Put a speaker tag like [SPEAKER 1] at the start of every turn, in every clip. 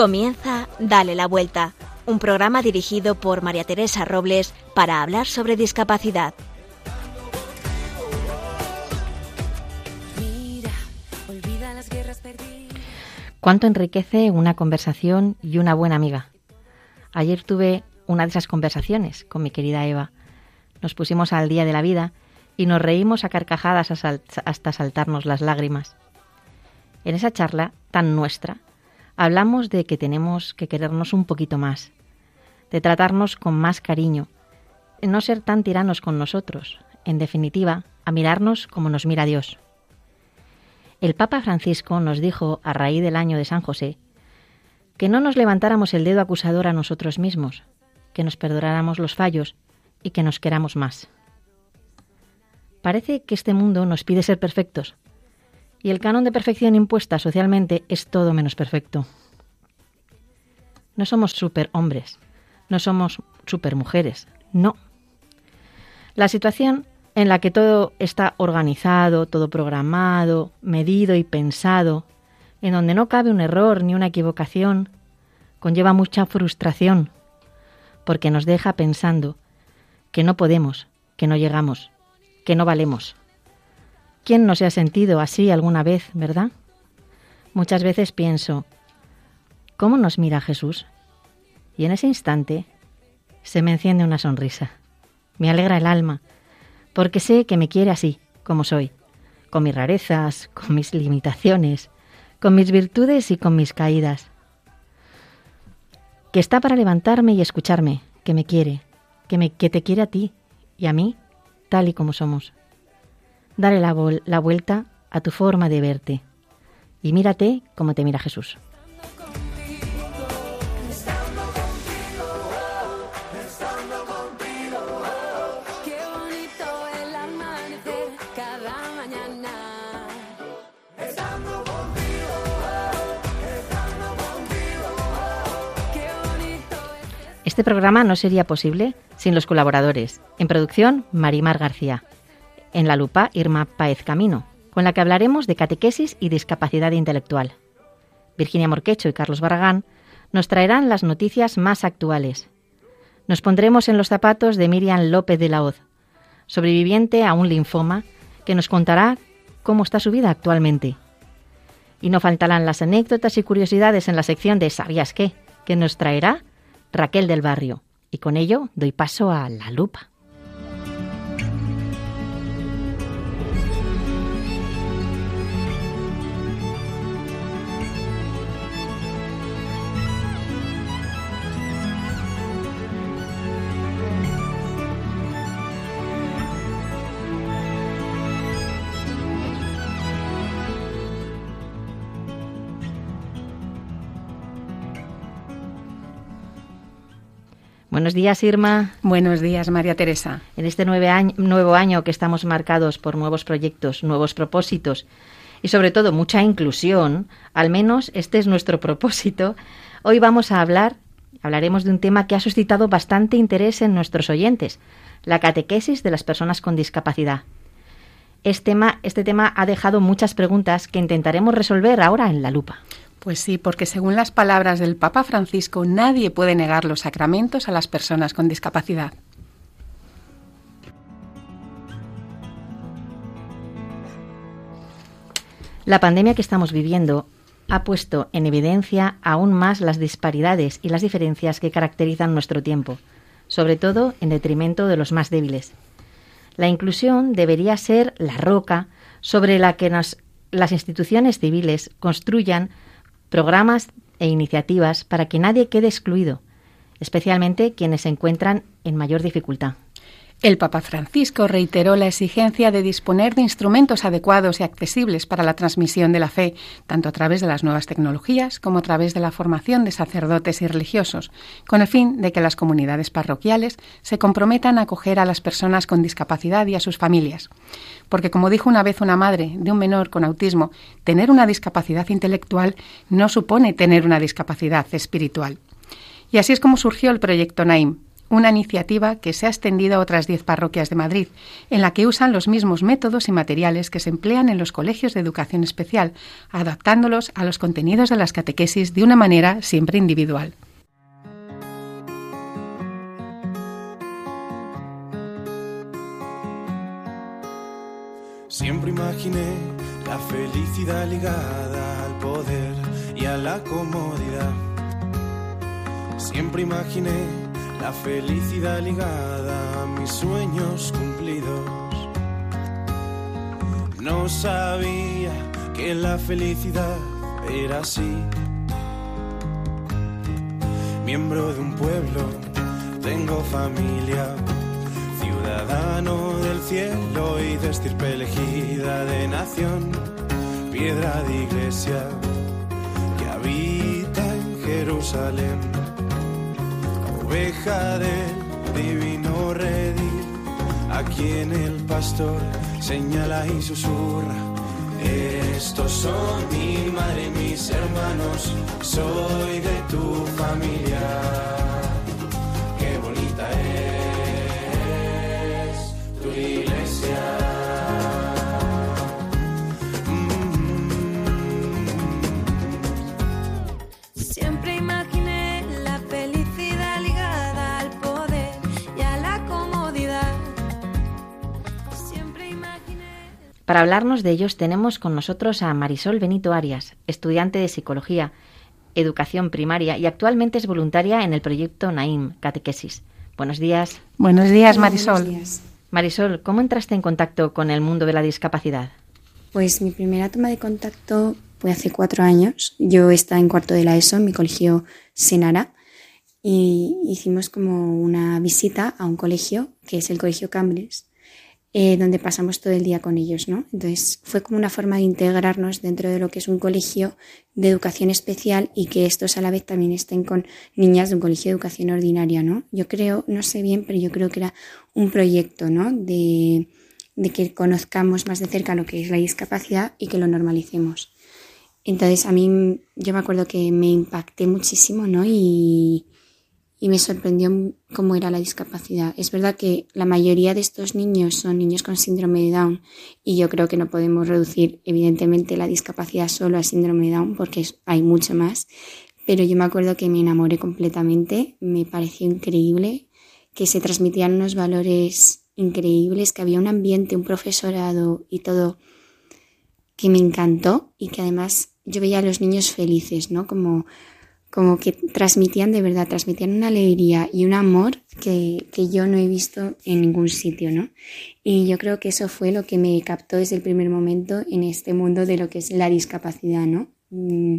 [SPEAKER 1] Comienza Dale la Vuelta, un programa dirigido por María Teresa Robles para hablar sobre discapacidad.
[SPEAKER 2] ¿Cuánto enriquece una conversación y una buena amiga? Ayer tuve una de esas conversaciones con mi querida Eva. Nos pusimos al día de la vida y nos reímos a carcajadas hasta saltarnos las lágrimas. En esa charla tan nuestra, hablamos de que tenemos que querernos un poquito más, de tratarnos con más cariño, no ser tan tiranos con nosotros, en definitiva, a mirarnos como nos mira Dios. El Papa Francisco nos dijo, a raíz del año de San José, que no nos levantáramos el dedo acusador a nosotros mismos, que nos perdonáramos los fallos y que nos queramos más. Parece que este mundo nos pide ser perfectos, y el canon de perfección impuesta socialmente es todo menos perfecto. No somos superhombres, no somos supermujeres, no. La situación en la que todo está organizado, todo programado, medido y pensado, en donde no cabe un error ni una equivocación, conlleva mucha frustración, porque nos deja pensando que no podemos, que no llegamos, que no valemos. ¿Quién no se ha sentido así alguna vez, verdad? Muchas veces pienso, ¿cómo nos mira Jesús? Y en ese instante se me enciende una sonrisa. Me alegra el alma porque sé que me quiere así, como soy, con mis rarezas, con mis limitaciones, con mis virtudes y con mis caídas. Que está para levantarme y escucharme, que me quiere, que, me, que te quiere a ti y a mí, tal y como somos. Dale la, la vuelta a tu forma de verte y mírate como te mira Jesús. Este programa no sería posible sin los colaboradores. En producción, Marimar García. En la lupa, Irma Paez Camino, con la que hablaremos de catequesis y discapacidad intelectual. Virginia Morquecho y Carlos Barragán nos traerán las noticias más actuales. Nos pondremos en los zapatos de Miriam López de la Hoz, sobreviviente a un linfoma, que nos contará cómo está su vida actualmente. Y no faltarán las anécdotas y curiosidades en la sección de ¿Sabías qué? que nos traerá Raquel del Barrio. Y con ello doy paso a la lupa. Buenos días, Irma.
[SPEAKER 3] Buenos días, María Teresa.
[SPEAKER 2] En este nuevo año que estamos marcados por nuevos proyectos, nuevos propósitos y sobre todo mucha inclusión, al menos este es nuestro propósito, hoy vamos a hablar, hablaremos de un tema que ha suscitado bastante interés en nuestros oyentes, la catequesis de las personas con discapacidad. Este tema, este tema ha dejado muchas preguntas que intentaremos resolver ahora en la lupa.
[SPEAKER 3] Pues sí, porque según las palabras del Papa Francisco, nadie puede negar los sacramentos a las personas con discapacidad.
[SPEAKER 2] La pandemia que estamos viviendo ha puesto en evidencia aún más las disparidades y las diferencias que caracterizan nuestro tiempo, sobre todo en detrimento de los más débiles. La inclusión debería ser la roca sobre la que las instituciones civiles construyan programas e iniciativas para que nadie quede excluido, especialmente quienes se encuentran en mayor dificultad.
[SPEAKER 3] El Papa Francisco reiteró la exigencia de disponer de instrumentos adecuados y accesibles para la transmisión de la fe, tanto a través de las nuevas tecnologías como a través de la formación de sacerdotes y religiosos, con el fin de que las comunidades parroquiales se comprometan a acoger a las personas con discapacidad y a sus familias. Porque, como dijo una vez una madre de un menor con autismo, tener una discapacidad intelectual no supone tener una discapacidad espiritual. Y así es como surgió el proyecto NAIM, una iniciativa que se ha extendido a otras 10 parroquias de Madrid, en la que usan los mismos métodos y materiales que se emplean en los colegios de educación especial, adaptándolos a los contenidos de las catequesis de una manera siempre individual.
[SPEAKER 4] Siempre imaginé la felicidad ligada al poder y a la comodidad. Siempre imaginé la felicidad ligada a mis sueños cumplidos. No sabía que la felicidad era así. Miembro de un pueblo, tengo familia ciudadano del cielo y de estirpe elegida de nación, piedra de iglesia que habita en Jerusalén, oveja del divino redil, a quien el pastor señala y susurra. Estos son mi madre y mis hermanos, soy de tu familia.
[SPEAKER 5] Siempre
[SPEAKER 2] Para hablarnos de ellos tenemos con nosotros a Marisol Benito Arias, estudiante de psicología, educación primaria y actualmente es voluntaria en el proyecto Naim Catequesis. Buenos días.
[SPEAKER 3] Buenos días, Marisol.
[SPEAKER 6] Buenos días.
[SPEAKER 2] Marisol, ¿cómo entraste en contacto con el mundo de la discapacidad?
[SPEAKER 6] Pues mi primera toma de contacto fue hace cuatro años. Yo estaba en cuarto de la ESO en mi colegio Senara y hicimos como una visita a un colegio que es el colegio Cambridge, eh, donde pasamos todo el día con ellos, ¿no? Entonces fue como una forma de integrarnos dentro de lo que es un colegio de educación especial y que estos a la vez también estén con niñas de un colegio de educación ordinaria, ¿no? Yo creo, no sé bien, pero yo creo que era un proyecto, ¿no? De, de que conozcamos más de cerca lo que es la discapacidad y que lo normalicemos. Entonces a mí yo me acuerdo que me impacté muchísimo, ¿no? Y, y me sorprendió cómo era la discapacidad. Es verdad que la mayoría de estos niños son niños con síndrome de Down y yo creo que no podemos reducir evidentemente la discapacidad solo a síndrome de Down porque hay mucho más. Pero yo me acuerdo que me enamoré completamente, me pareció increíble, que se transmitían unos valores increíbles, que había un ambiente, un profesorado y todo que me encantó y que además yo veía a los niños felices, ¿no? Como, como que transmitían de verdad, transmitían una alegría y un amor que, que yo no he visto en ningún sitio, ¿no? Y yo creo que eso fue lo que me captó desde el primer momento en este mundo de lo que es la discapacidad, ¿no? Mm,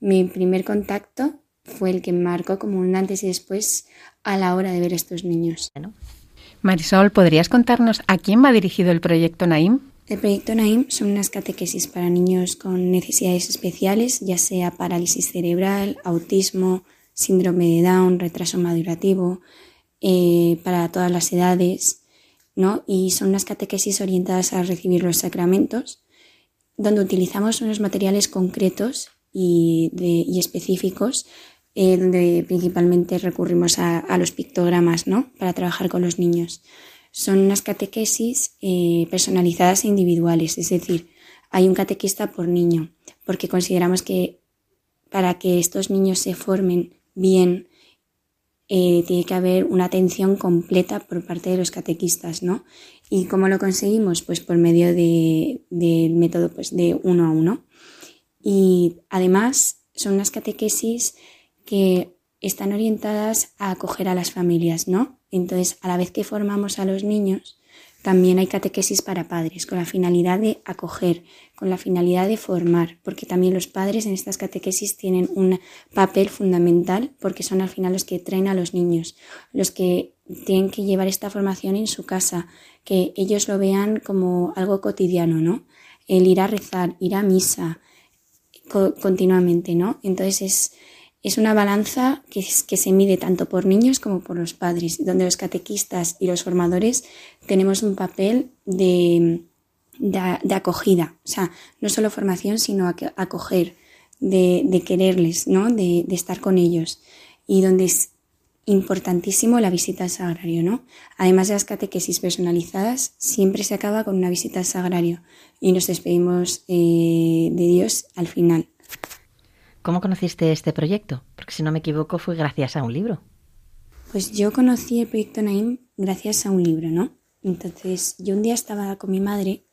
[SPEAKER 6] Mi primer contacto fue el que marcó como un antes y después a la hora de ver a estos niños.
[SPEAKER 3] Marisol, ¿podrías contarnos a quién va dirigido el proyecto Naim?
[SPEAKER 6] El proyecto NAIM son unas catequesis para niños con necesidades especiales, ya sea parálisis cerebral, autismo, síndrome de Down, retraso madurativo, eh, para todas las edades, ¿no? Y son unas catequesis orientadas a recibir los sacramentos, donde utilizamos unos materiales concretos y, de- específicos, eh, donde principalmente recurrimos a, a los pictogramas, ¿no? Para trabajar con los niños son unas catequesis eh, personalizadas e individuales, es decir, hay un catequista por niño, porque consideramos que para que estos niños se formen bien, eh, tiene que haber una atención completa por parte de los catequistas, ¿no? ¿Y cómo lo conseguimos? Pues por medio de- del método pues, de uno a uno. Y además son unas catequesis que están orientadas a acoger a las familias, ¿no? Entonces, a la vez que formamos a los niños, también hay catequesis para padres, con la finalidad de acoger, con la finalidad de formar, porque también los padres en estas catequesis tienen un papel fundamental, porque son al final los que traen a los niños, los que tienen que llevar esta formación en su casa, que ellos lo vean como algo cotidiano, ¿no? El ir a rezar, ir a misa, co- continuamente, ¿no? Entonces es, es una balanza que, se mide tanto por niños como por los padres, donde los catequistas y los formadores tenemos un papel de, de, acogida, o sea, no solo formación, sino acoger, de, quererles, ¿no? De, de estar con ellos y donde es importantísimo la visita al sagrario, ¿no? Además de las catequesis personalizadas, siempre se acaba con una visita al sagrario y nos despedimos eh, de Dios al final.
[SPEAKER 2] ¿Cómo conociste este proyecto? Porque si no me equivoco fue gracias a un libro.
[SPEAKER 6] Pues yo conocí el proyecto Naim gracias a un libro, ¿no? Entonces yo un día estaba con mi madre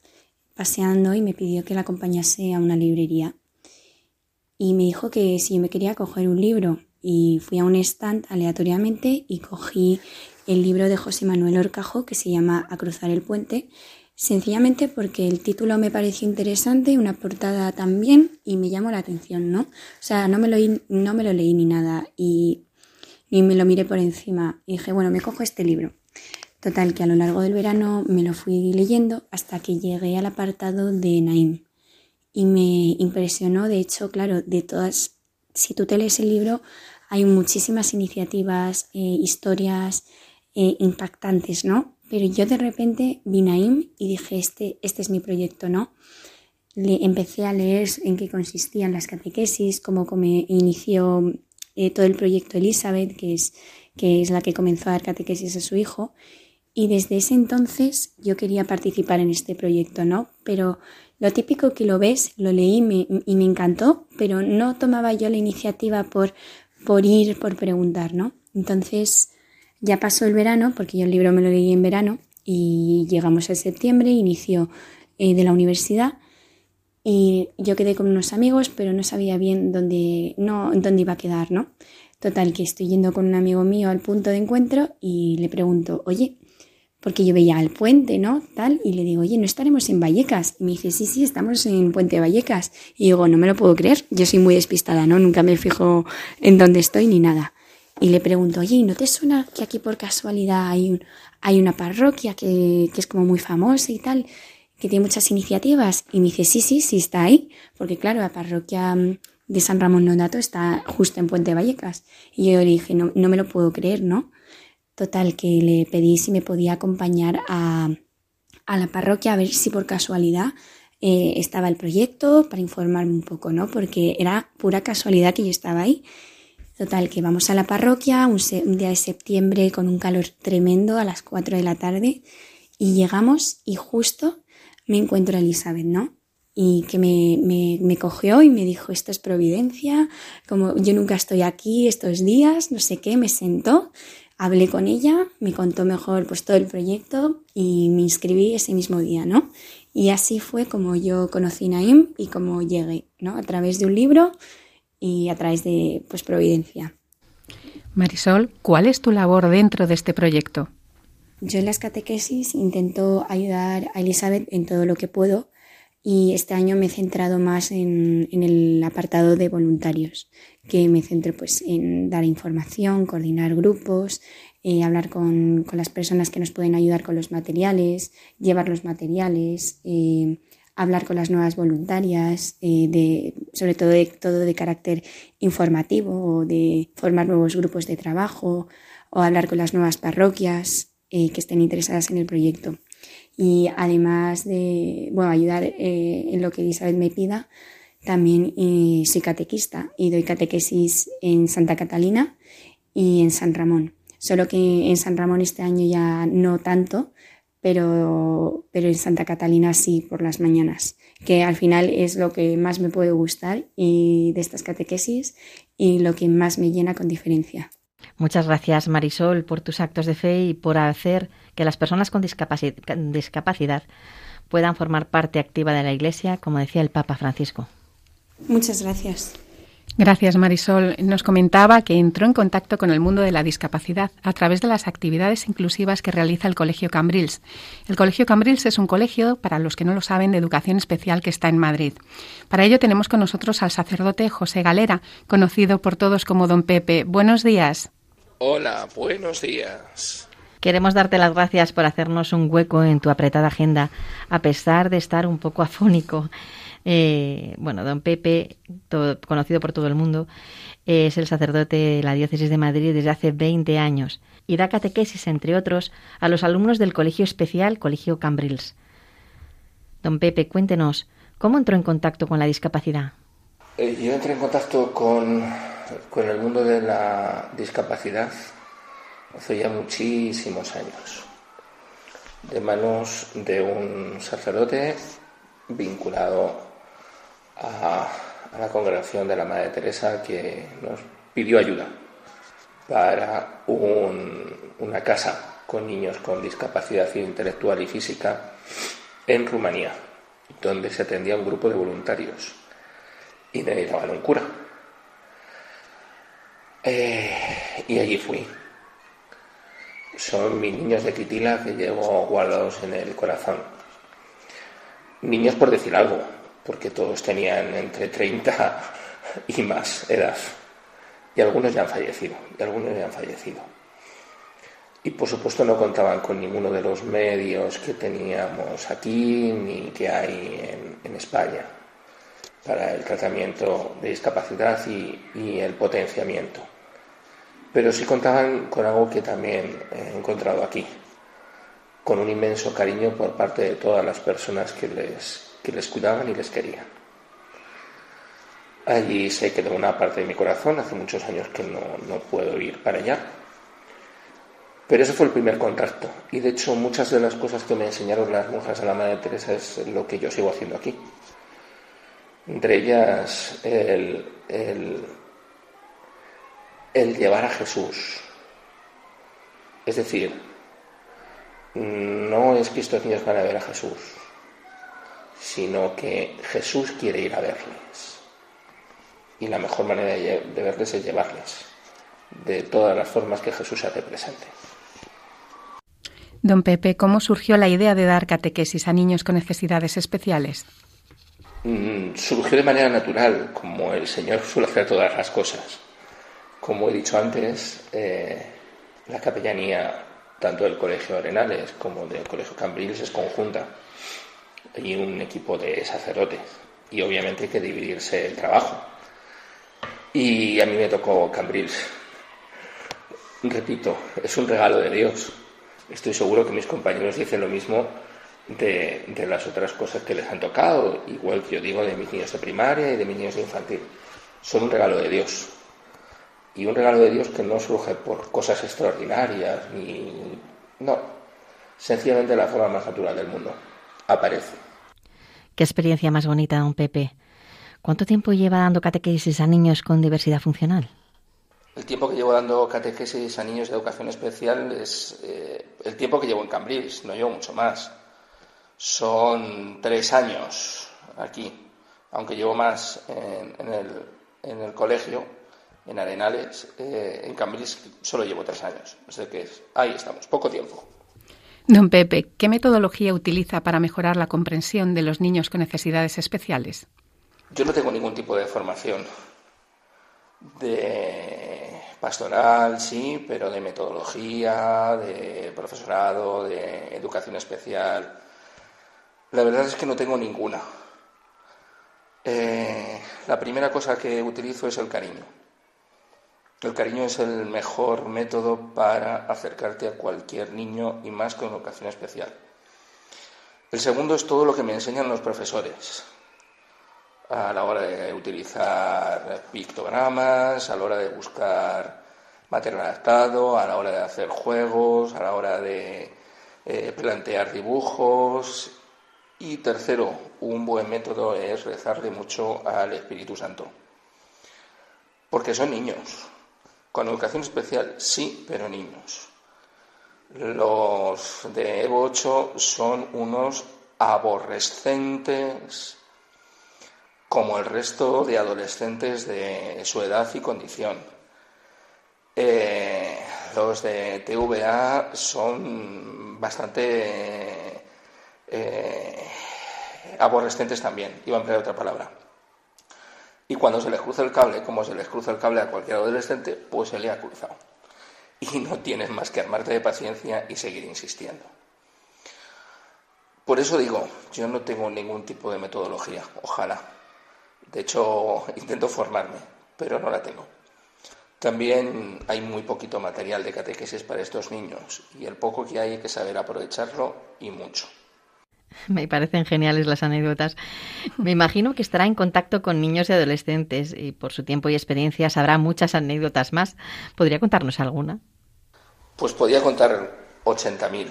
[SPEAKER 6] paseando y me pidió que la acompañase a una librería. Y me dijo que si me quería coger un libro y fui a un stand aleatoriamente y cogí el libro de José Manuel Orcajo que se llama A cruzar el puente, sencillamente porque el título me pareció interesante, una portada también y me llamó la atención, ¿no? O sea, no me lo, no me lo leí ni nada y ni me lo miré por encima y dije, bueno, me cojo este libro. Total, que a lo largo del verano me lo fui leyendo hasta que llegué al apartado de Naim. Y me impresionó, de hecho, claro, de todas, si tú te lees el libro, hay muchísimas iniciativas, eh, historias eh, impactantes, ¿no? Pero yo de repente vi Naim y dije, este, este es mi proyecto, ¿no? Le, empecé a leer en qué consistían las catequesis, cómo, cómo inició eh, todo el proyecto Elizabeth, que es, que es la que comenzó a dar catequesis a su hijo. Y desde ese entonces yo quería participar en este proyecto, ¿no? Pero lo típico que lo ves, lo leí y me encantó, pero no tomaba yo la iniciativa por, por ir, por preguntar, ¿no? Entonces ya pasó el verano, porque yo el libro me lo leí en verano, y llegamos a septiembre, inicio eh, de la universidad, y yo quedé con unos amigos, pero no sabía bien dónde, no, dónde iba a quedar, ¿no? Total, que estoy yendo con un amigo mío al punto de encuentro y le pregunto, oye, porque yo veía el puente, ¿no? Tal, y le digo, oye, ¿no estaremos en Vallecas? Y me dice, sí, sí, estamos en Puente Vallecas. Y digo, no me lo puedo creer, yo soy muy despistada, ¿no? Nunca me fijo en dónde estoy ni nada. Y le pregunto, oye, ¿no te suena que aquí por casualidad hay, hay una parroquia que, que es como muy famosa y tal, que tiene muchas iniciativas? Y me dice, sí, sí, sí, está ahí, porque claro, la parroquia mm, de San Ramón Nonato está justo en Puente Vallecas. Y yo le dije, no, no me lo puedo creer, ¿no? Total, que le pedí si me podía acompañar a, la parroquia a ver si por casualidad eh, estaba el proyecto para informarme un poco, ¿no? Porque era pura casualidad que yo estaba ahí. Total, que vamos a la parroquia un, día de septiembre con un calor tremendo a las 4 de la tarde y llegamos y justo me encuentro a Elizabeth, ¿no? Y que me, me, cogió y me dijo, esto es providencia, como yo nunca estoy aquí estos días, no sé qué, me sentó, Hablé con ella, me contó mejor pues todo el proyecto y me inscribí ese mismo día, ¿no? Y así fue como yo conocí Naim y como llegué, ¿no? A través de un libro y a través de pues Providencia.
[SPEAKER 3] Marisol, ¿cuál es tu labor dentro de este proyecto?
[SPEAKER 6] Yo en las catequesis intento ayudar a Elizabeth en todo lo que puedo y este año me he centrado más en, en, el apartado de voluntarios, que me centro pues en dar información, coordinar grupos, eh, hablar con, con, las personas que nos pueden ayudar con los materiales, llevar los materiales, eh, hablar con las nuevas voluntarias, eh, de, sobre todo de, todo de carácter informativo o de formar nuevos grupos de trabajo o hablar con las nuevas parroquias que estén interesadas en el proyecto y además de bueno, ayudar eh, en lo que Elizabeth me pida, también eh, soy catequista y doy catequesis en Santa Catalina y en San Ramón. Solo que en San Ramón este año ya no tanto, pero, pero en Santa Catalina sí por las mañanas, que al final es lo que más me puede gustar y de estas catequesis y lo que más me llena con diferencia.
[SPEAKER 2] Muchas gracias Marisol por tus actos de fe y por hacer que las personas con discapacidad puedan formar parte activa de la Iglesia, como decía el Papa Francisco.
[SPEAKER 6] Muchas gracias.
[SPEAKER 3] Gracias, Marisol. Nos comentaba que entró en contacto con el mundo de la discapacidad a través de las actividades inclusivas que realiza el Colegio Cambrils. El Colegio Cambrils es un colegio, para los que no lo saben, de educación especial que está en Madrid. Para ello tenemos con nosotros al sacerdote José Galera, conocido por todos como Don Pepe. Buenos días.
[SPEAKER 7] Hola, buenos días.
[SPEAKER 2] Queremos darte las gracias por hacernos un hueco en tu apretada agenda, a pesar de estar un poco afónico. Eh, bueno, don Pepe, conocido por todo el mundo, es el sacerdote de la Diócesis de Madrid desde hace 20 años y da catequesis, entre otros, a los alumnos del Colegio Especial Colegio Cambrils. Don Pepe, cuéntenos, ¿cómo entró en contacto con la discapacidad?
[SPEAKER 7] Eh, yo entré en contacto con, con el mundo de la discapacidad hace ya muchísimos años, de manos de un sacerdote vinculado a, la congregación de la Madre Teresa que nos pidió ayuda para una casa con niños con discapacidad intelectual y física en Rumanía, donde se atendía un grupo de voluntarios y necesitaban un cura. Eh, y allí fui. Son mis niños de Quitila que llevo guardados en el corazón. Niños por decir algo, porque todos tenían entre 30 y más edad. Y algunos ya han fallecido, y algunos ya han fallecido. Y por supuesto no contaban con ninguno de los medios que teníamos aquí ni que hay en, España para el tratamiento de discapacidad y, el potenciamiento. Pero sí contaban con algo que también he encontrado aquí, con un inmenso cariño por parte de todas las personas que les, que les cuidaban y les querían. Allí se quedó una parte de mi corazón, hace muchos años que no, no puedo ir para allá, pero ese fue el primer contacto. Y de hecho muchas de las cosas que me enseñaron las monjas de la Madre Teresa es lo que yo sigo haciendo aquí. Entre ellas el, el, llevar a Jesús. Es decir, no es que estos niños van a ver a Jesús, sino que Jesús quiere ir a verles. Y la mejor manera de verles es llevarles de todas las formas que Jesús hace presente.
[SPEAKER 3] Don Pepe, ¿cómo surgió la idea de dar catequesis a niños con necesidades especiales?
[SPEAKER 7] Mm, surgió de manera natural, como el Señor suele hacer todas las cosas. Como he dicho antes, eh, la capellanía tanto del Colegio Arenales como del Colegio Cambrils es conjunta. Hay un equipo de sacerdotes y obviamente hay que dividirse el trabajo. Y a mí me tocó Cambrils. Repito, es un regalo de Dios Estoy seguro que mis compañeros dicen lo mismo de, las otras cosas que les han tocado, igual que yo digo de mis niños de primaria y de mis niños de infantil. Son un regalo de Dios. Y un regalo de Dios que no surge por cosas extraordinarias, ni. No. Sencillamente la forma más natural del mundo. Aparece.
[SPEAKER 2] Qué experiencia más bonita, don Pepe. ¿Cuánto tiempo lleva dando catequesis a niños con diversidad funcional?
[SPEAKER 7] El tiempo que llevo dando catequesis a niños de educación especial es eh, el tiempo que llevo en Cambridge, no llevo mucho más. Son tres años aquí, aunque llevo más en, el, colegio, en Arenales, eh, en Cambridge solo llevo tres años. O que ahí estamos, poco tiempo.
[SPEAKER 3] Don Pepe, ¿qué metodología utiliza para mejorar la comprensión de los niños con necesidades especiales?
[SPEAKER 7] Yo no tengo ningún tipo de formación de pastoral, sí, pero de metodología, de profesorado, de educación especial. La verdad es que no tengo ninguna. Eh, la primera cosa que utilizo es el cariño. El cariño es el mejor método para acercarte a cualquier niño y más con educación especial. El segundo es todo lo que me enseñan los profesores a la hora de utilizar pictogramas, a la hora de buscar material adaptado, a la hora de hacer juegos, a la hora de eh, plantear dibujos. Y tercero, un buen método es rezarle mucho al Espíritu Santo. Porque son niños. Con educación especial, sí, pero niños. Los de Evo 8 son unos aborrecentes como el resto de adolescentes de su edad y condición. Eh, los de TVA son bastante eh, también, iba a emplear otra palabra. Y cuando se les cruza el cable, como se les cruza el cable a cualquier adolescente, pues se le ha cruzado. Y no tienes más que armarte de paciencia y seguir insistiendo. Por eso digo, yo no tengo ningún tipo de metodología, ojalá, de hecho, intento formarme, pero no la tengo. También hay muy poquito material de catequesis para estos niños y el poco que hay hay que saber aprovecharlo y mucho.
[SPEAKER 2] Me parecen geniales las anécdotas. Me imagino que estará en contacto con niños y adolescentes y por su tiempo y experiencia sabrá muchas anécdotas más. ¿Podría contarnos alguna?
[SPEAKER 7] Pues podía contar 80.000.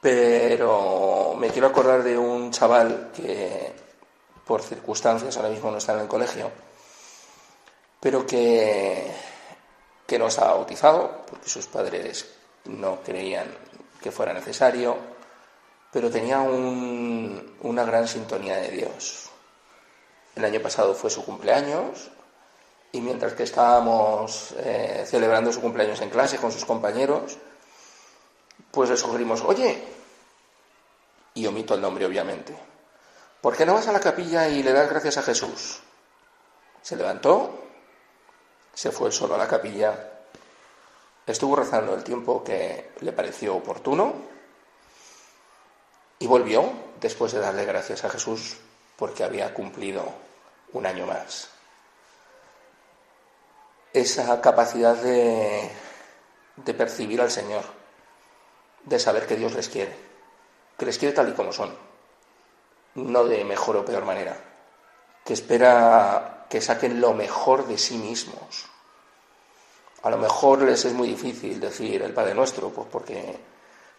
[SPEAKER 7] Pero me quiero acordar de un chaval que por circunstancias ahora mismo no está en el colegio, pero que, que no estaba bautizado porque sus padres no creían que fuera necesario, pero tenía una gran sintonía de Dios. El año pasado fue su cumpleaños y mientras que estábamos eh, celebrando su cumpleaños en clase con sus compañeros, pues le sugerimos, oye, y omito el nombre obviamente, ¿por qué no vas a la capilla y le das gracias a Jesús? Se levantó, se fue solo a la capilla, estuvo rezando el tiempo que le pareció oportuno y volvió después de darle gracias a Jesús porque había cumplido un año más. Esa capacidad de, de percibir al Señor, de saber que Dios les quiere, que les quiere tal y como son, no de mejor o peor manera, que espera que saquen lo mejor de sí mismos. A lo mejor les es muy difícil decir el Padre Nuestro, pues porque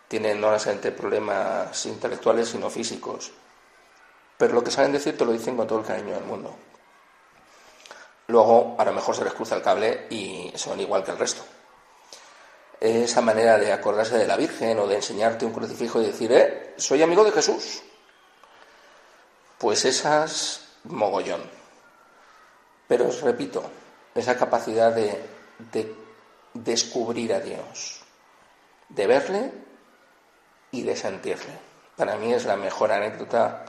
[SPEAKER 7] tienen no solamente problemas intelectuales, sino físicos. Pero lo que saben decir te lo dicen con todo el cariño del mundo. Luego, a lo mejor se les cruza el cable y son igual que el resto. Esa manera de acordarse de la Virgen o de enseñarte un crucifijo y decir, eh, soy amigo de Jesús. Pues esas, mogollón. Pero os repito, esa capacidad de, de descubrir a Dios, de verle y de sentirle. Para mí es la mejor anécdota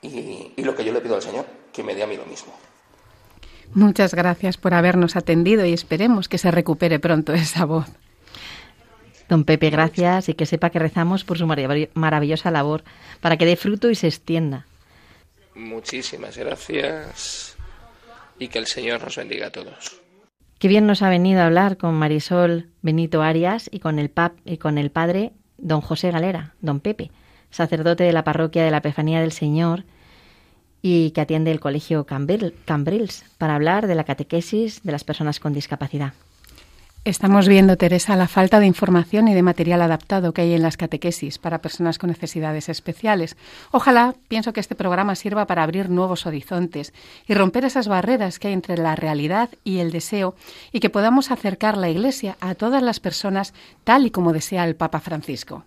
[SPEAKER 7] y, y lo que yo le pido al Señor, que me dé a mí lo mismo.
[SPEAKER 3] Muchas gracias por habernos atendido y esperemos que se recupere pronto esa voz.
[SPEAKER 2] Don Pepe, gracias y que sepa que rezamos por su maravillosa labor para que dé fruto y se extienda.
[SPEAKER 7] Muchísimas gracias y que el Señor nos bendiga a todos.
[SPEAKER 2] Qué bien nos ha venido a hablar con Marisol Benito Arias y con el, pap y con el padre don José Galera, don Pepe, sacerdote de la parroquia de la Epifanía del Señor y que atiende el colegio Cambrils para hablar de la catequesis de las personas con discapacidad.
[SPEAKER 3] Estamos viendo, Teresa, la falta de información y de material adaptado que hay en las catequesis para personas con necesidades especiales. Ojalá, pienso que este programa sirva para abrir nuevos horizontes y romper esas barreras que hay entre la realidad y el deseo y que podamos acercar la Iglesia a todas las personas tal y como desea el Papa Francisco.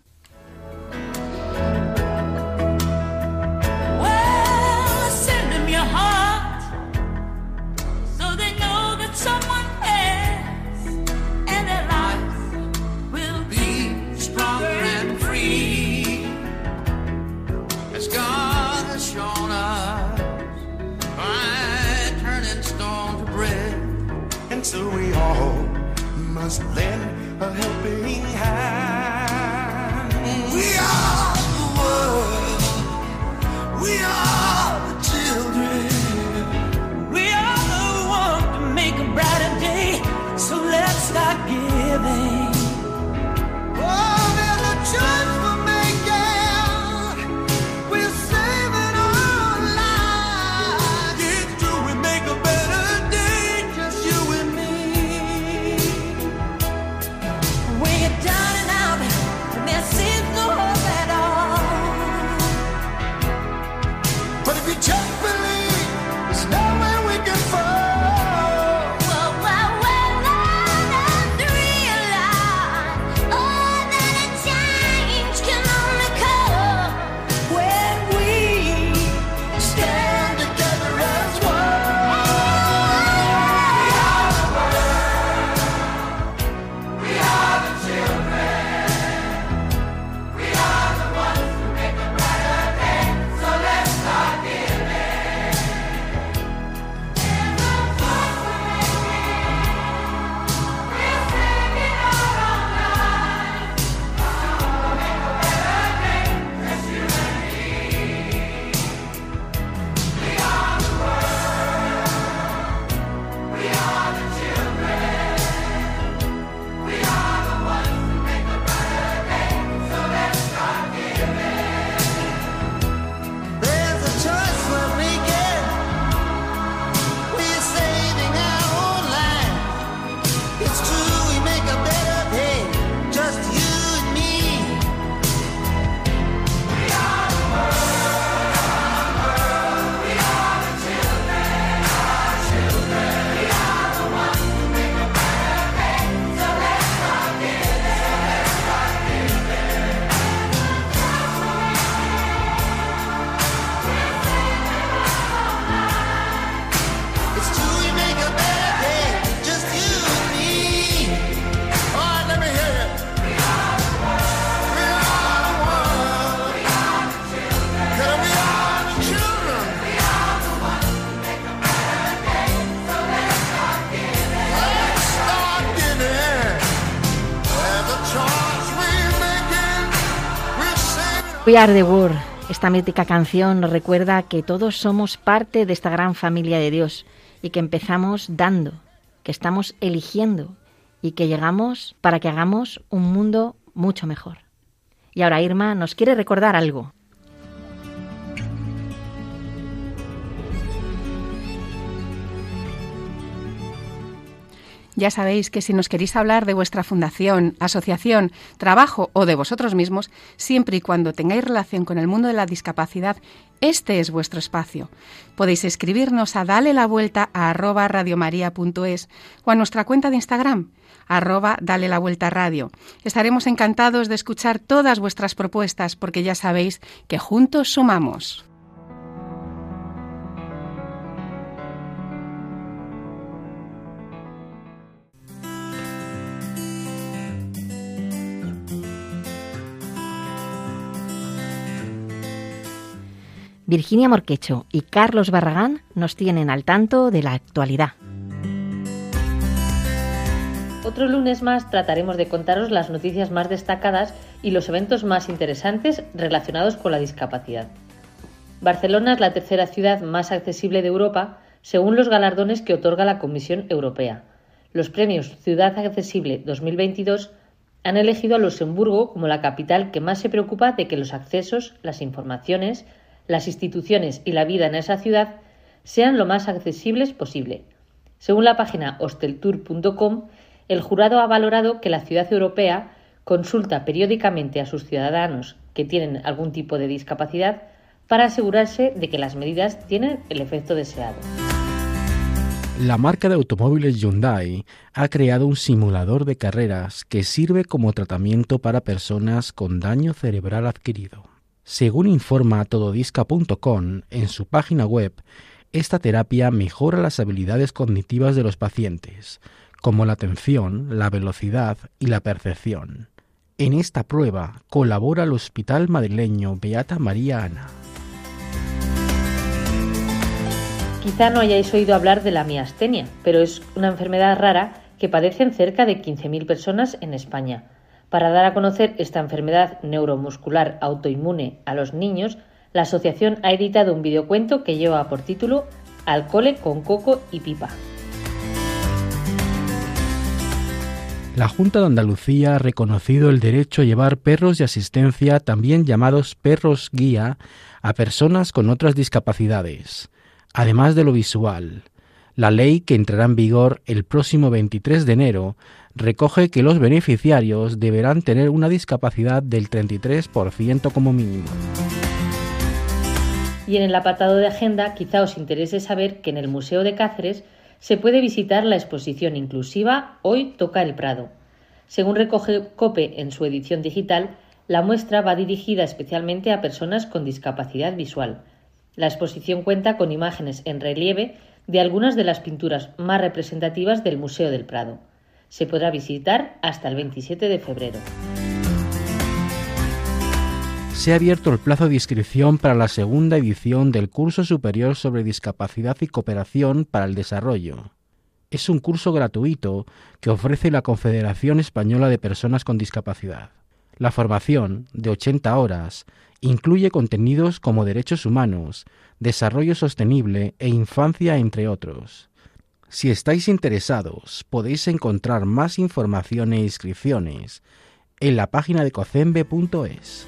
[SPEAKER 8] Must lend a helping hand. We are the world. We are We Are the.
[SPEAKER 2] Esta mítica canción nos recuerda que todos somos parte de esta gran familia de Dios y que empezamos dando, que estamos eligiendo y que llegamos para que hagamos un mundo mucho mejor. Y ahora Irma nos quiere recordar algo.
[SPEAKER 3] Ya sabéis que si nos queréis hablar de vuestra fundación, asociación, trabajo o de vosotros mismos, siempre y cuando tengáis relación con el mundo de la discapacidad, este es vuestro espacio. Podéis escribirnos a dale la vuelta a arroba radiomaria.es o a nuestra cuenta de Instagram, arroba dale la vuelta radio. Estaremos encantados de escuchar todas vuestras propuestas porque ya sabéis que juntos sumamos.
[SPEAKER 2] Virginia Morquecho y Carlos Barragán nos tienen al tanto de la actualidad.
[SPEAKER 9] Otro lunes más trataremos de contaros las noticias más destacadas y los eventos más interesantes relacionados con la discapacidad. Barcelona es la tercera ciudad más accesible de Europa según los galardones que otorga la Comisión Europea. Los premios Ciudad Accesible 2022 han elegido a Luxemburgo como la capital que más se preocupa de que los accesos, las informaciones, las instituciones y la vida en esa ciudad sean lo más accesibles posible. Según la página hosteltour.com, el jurado ha valorado que la ciudad europea consulta periódicamente a sus ciudadanos que tienen algún tipo de discapacidad para asegurarse de que las medidas tienen el efecto deseado.
[SPEAKER 10] La marca de automóviles Hyundai ha creado un simulador de carreras que sirve como tratamiento para personas con daño cerebral adquirido. Según informa tododisca.com en su página web, esta terapia mejora las habilidades cognitivas de los pacientes, como la atención, la velocidad y la percepción. En esta prueba colabora el Hospital Madrileño Beata María Ana.
[SPEAKER 9] Quizá no hayáis oído hablar de la miastenia, pero es una enfermedad rara que padecen cerca de 15.000 personas en España. Para dar a conocer esta enfermedad neuromuscular autoinmune a los niños, la asociación ha editado un videocuento que lleva por título Al cole con coco y pipa.
[SPEAKER 10] La Junta de Andalucía ha reconocido el derecho a llevar perros de asistencia, también llamados perros guía, a personas con otras discapacidades, además de lo visual. La ley, que entrará en vigor el próximo 23 de enero, recoge que los beneficiarios deberán tener una discapacidad del 33% como mínimo.
[SPEAKER 9] Y en el apartado de agenda quizá os interese saber que en el Museo de Cáceres se puede visitar la exposición inclusiva Hoy toca el Prado. Según recoge COPE en su edición digital, la muestra va dirigida especialmente a personas con discapacidad visual. La exposición cuenta con imágenes en relieve de algunas de las pinturas más representativas del Museo del Prado. Se podrá visitar hasta el 27 de febrero.
[SPEAKER 10] Se ha abierto el plazo de inscripción para la segunda edición del curso superior sobre discapacidad y cooperación para el desarrollo. Es un curso gratuito que ofrece la Confederación Española de Personas con Discapacidad. La formación, de 80 horas, incluye contenidos como derechos humanos, desarrollo sostenible e infancia, entre otros. Si estáis interesados, podéis encontrar más información e inscripciones en la página de cocembe.es.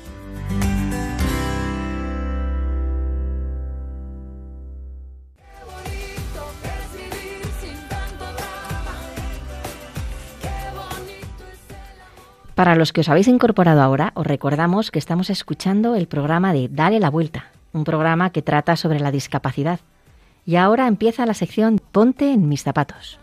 [SPEAKER 2] Para los que os habéis incorporado ahora, os recordamos que estamos escuchando el programa de Dale la Vuelta, un programa que trata sobre la discapacidad. Y ahora empieza la sección Ponte en mis zapatos.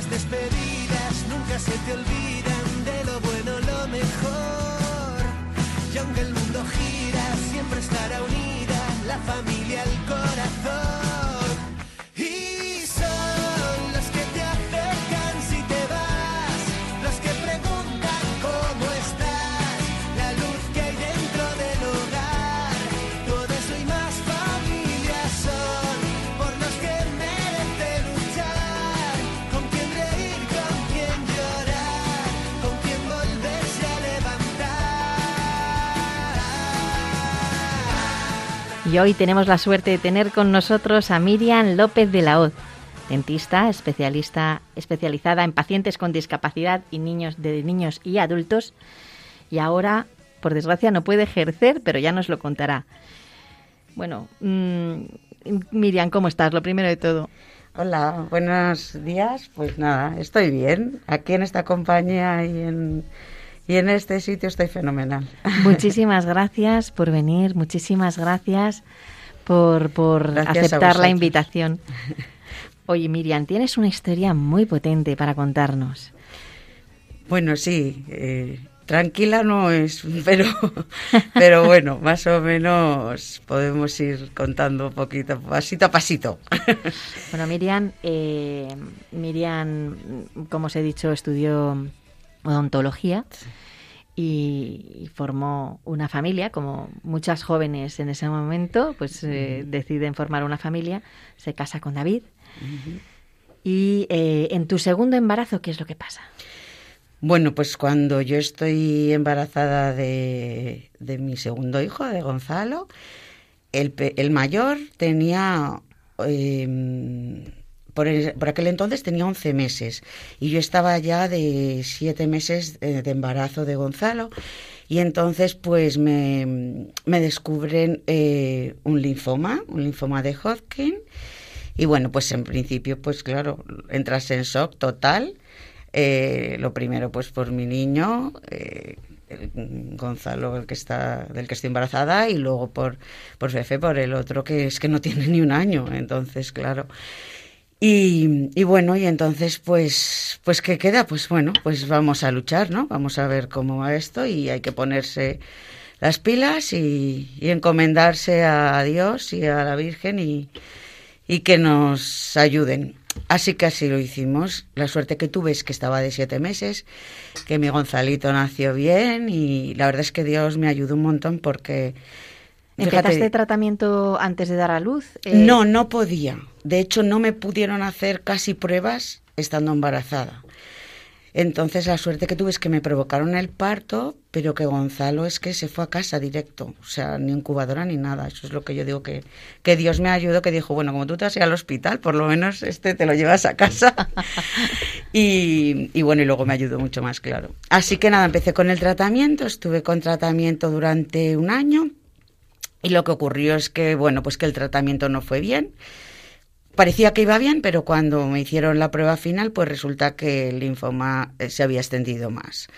[SPEAKER 11] Las despedidas nunca se te olvidan de lo bueno, lo mejor. Y aunque el mundo gira, siempre estará unida la familia al corazón.
[SPEAKER 2] Y hoy tenemos la suerte de tener con nosotros a Miriam López de la Hoz, dentista, especialista, especializada en pacientes con discapacidad y niños de niños y adultos. Y ahora, por desgracia, no puede ejercer, pero ya nos lo contará. Bueno, mm, Miriam, ¿cómo estás? Lo primero de todo.
[SPEAKER 12] Hola, buenos días. Pues nada, estoy bien. Aquí en esta compañía y en, y en este sitio estoy fenomenal.
[SPEAKER 2] Muchísimas gracias por venir, muchísimas gracias por, por
[SPEAKER 12] Gracias
[SPEAKER 2] aceptar la invitación. Oye, Miriam, tienes una historia muy potente para contarnos.
[SPEAKER 12] Bueno, sí, eh, tranquila no es, pero, pero bueno, más o menos podemos ir contando poquito, pasito a pasito.
[SPEAKER 2] Bueno, Miriam, eh, Miriam, como os he dicho, estudió odontología y, y formó una familia, como muchas jóvenes en ese momento, pues eh, deciden formar una familia, se casa con David. Y eh, en tu segundo embarazo, ¿qué es lo que pasa?
[SPEAKER 12] Bueno, pues cuando yo estoy embarazada de, de mi segundo hijo, de Gonzalo, el, el mayor tenía, eh, por, el- por aquel entonces tenía 11 meses y yo estaba ya de 7 meses eh, de embarazo de Gonzalo y entonces pues me, me descubren eh, un linfoma, un linfoma de Hodgkin y bueno, pues en principio pues claro, entras en shock total. Eh, lo primero, pues por mi niño, eh, el- Gonzalo, el que está, del que estoy embarazada, y luego por, por Fefe, por el otro que es que no tiene ni un año. Entonces, claro. Y, y bueno, y entonces, pues, pues, ¿qué queda? Pues bueno, pues vamos a luchar, ¿no? Vamos a ver cómo va esto y hay que ponerse las pilas y, y encomendarse a Dios y a la Virgen y, y que nos ayuden. Así que así lo hicimos. La suerte que tuve es que estaba de siete meses, que mi Gonzalito nació bien y la verdad es que Dios me ayudó un montón porque...
[SPEAKER 2] ¿Empezaste
[SPEAKER 12] fíjate,
[SPEAKER 2] tratamiento antes de dar a luz? Eh,
[SPEAKER 12] no, no podía. De hecho, no me pudieron hacer casi pruebas estando embarazada. Entonces, la suerte que tuve es que me provocaron el parto, pero que Gonzalo es que se fue a casa directo. O sea, ni incubadora ni nada. Eso es lo que yo digo que, que Dios me ayudó, que dijo, bueno, como tú te vas a ir al hospital, por lo menos este te lo llevas a casa. y, y bueno, y luego me ayudó mucho más, claro. Así que nada, empecé con el tratamiento, estuve con tratamiento durante un año. Y lo que ocurrió es que, bueno, pues que el tratamiento no fue bien. Parecía que iba bien, pero cuando me hicieron la prueba final, pues resulta que el linfoma eh, se había extendido más.